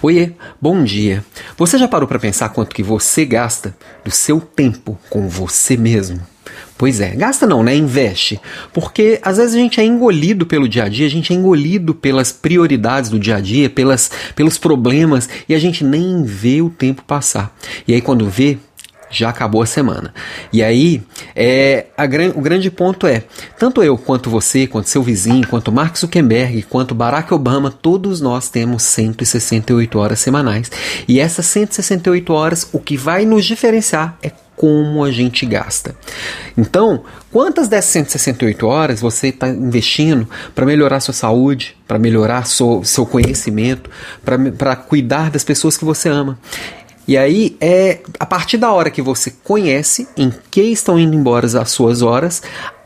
Oiê, bom dia. Você já parou para pensar quanto que você gasta do seu tempo com você mesmo? Pois é, gasta não, né? Investe. Porque às vezes a gente é engolido pelo dia a dia, a gente é engolido pelas prioridades do dia a dia, pelas, pelos problemas, e a gente nem vê o tempo passar. E aí quando vê, já acabou a semana. E aí, é, a, o grande ponto é: tanto eu, quanto você, quanto seu vizinho, quanto Mark Zuckerberg, quanto Barack Obama, todos nós temos 168 horas semanais. E essas 168 horas, o que vai nos diferenciar é como a gente gasta. Então, quantas dessas 168 horas você está investindo para melhorar sua saúde, para melhorar seu, seu conhecimento, para cuidar das pessoas que você ama? E aí é a partir da hora que você conhece em que estão indo embora as suas horas,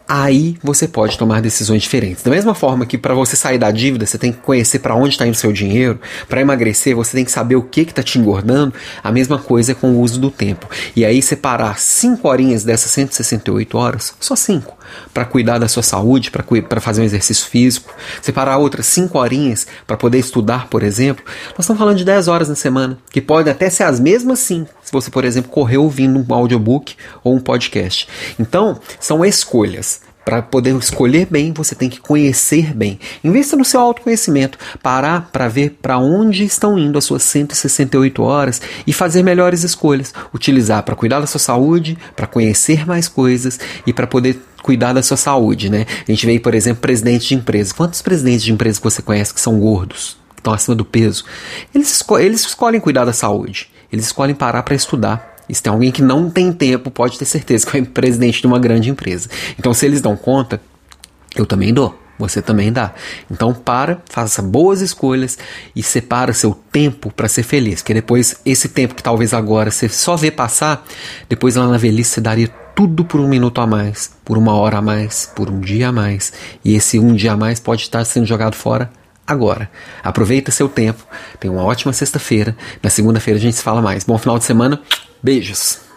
aí você pode tomar decisões diferentes. Da mesma forma que para você sair da dívida, você tem que conhecer para onde está indo seu dinheiro, para emagrecer, você tem que saber o que está te engordando, a mesma coisa é com o uso do tempo. E aí separar 5 horinhas dessas 168 horas, só 5, para cuidar da sua saúde, para fazer um exercício físico, separar outras 5 horinhas para poder estudar, por exemplo. Nós estamos falando de 10 horas na semana, que podem até ser as mesmas 5, se você, por exemplo, correr ouvindo um audiobook ou um podcast. Então, são escolhas. Para poder escolher bem, você tem que conhecer bem. Invista no seu autoconhecimento, parar para ver para onde estão indo as suas 168 horas e fazer melhores escolhas. Utilizar para cuidar da sua saúde, para conhecer mais coisas e para poder cuidar da sua saúde, né? A gente vê, por exemplo, presidentes de empresas. Quantos presidentes de empresas você conhece que são gordos, que estão acima do peso? Eles, esco eles escolhem cuidar da saúde. Eles escolhem parar para estudar e se tem alguém que não tem tempo, pode ter certeza que é presidente de uma grande empresa. Então, se eles dão conta, eu também dou. Você também dá. Então para, faça boas escolhas e separa seu tempo para ser feliz. Porque depois, esse tempo que talvez agora você só vê passar, depois lá na velhice você daria tudo por um minuto a mais, por uma hora a mais, por um dia a mais. E esse um dia a mais pode estar sendo jogado fora agora. Aproveita seu tempo. Tenha uma ótima sexta-feira. Na segunda-feira a gente se fala mais. Bom final de semana. Beijos!